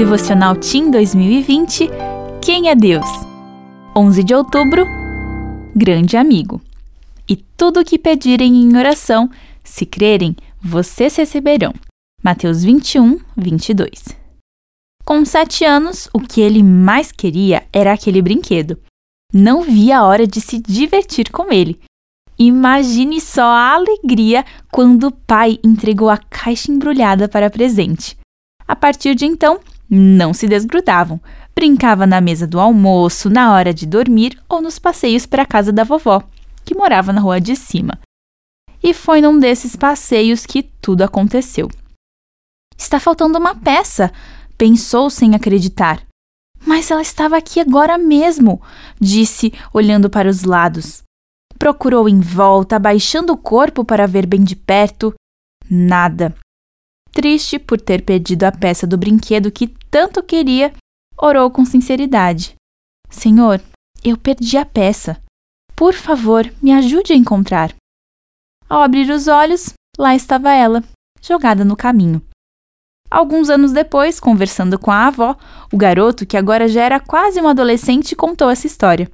Devocional Team 2020 Quem é Deus? 11 de outubro Grande Amigo. E tudo o que pedirem em oração, se crerem, vocês receberão. Mateus 21, 22. Com sete anos, o que ele mais queria era aquele brinquedo. Não via a hora de se divertir com ele. Imagine só a alegria quando o pai entregou a caixa embrulhada para presente. A partir de então, não se desgrudavam. Brincava na mesa do almoço, na hora de dormir ou nos passeios para a casa da vovó, que morava na rua de cima. E foi num desses passeios que tudo aconteceu. Está faltando uma peça, pensou sem acreditar. Mas ela estava aqui agora mesmo, disse, olhando para os lados. Procurou em volta, abaixando o corpo para ver bem de perto. Nada. Triste por ter perdido a peça do brinquedo que tanto queria, orou com sinceridade: Senhor, eu perdi a peça. Por favor, me ajude a encontrar. Ao abrir os olhos, lá estava ela, jogada no caminho. Alguns anos depois, conversando com a avó, o garoto, que agora já era quase um adolescente, contou essa história.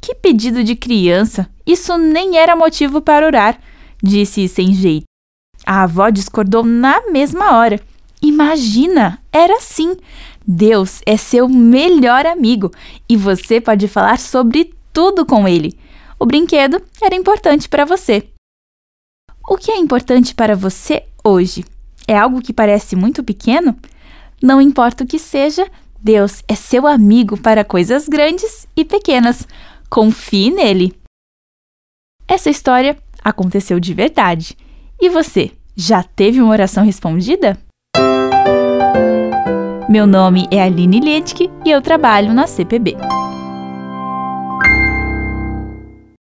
Que pedido de criança! Isso nem era motivo para orar, disse sem jeito. A avó discordou na mesma hora. Imagina, era assim. Deus é seu melhor amigo e você pode falar sobre tudo com ele. O brinquedo era importante para você. O que é importante para você hoje? É algo que parece muito pequeno? Não importa o que seja, Deus é seu amigo para coisas grandes e pequenas. Confie nele. Essa história aconteceu de verdade. E você, já teve uma oração respondida? Meu nome é Aline Lietke e eu trabalho na CPB.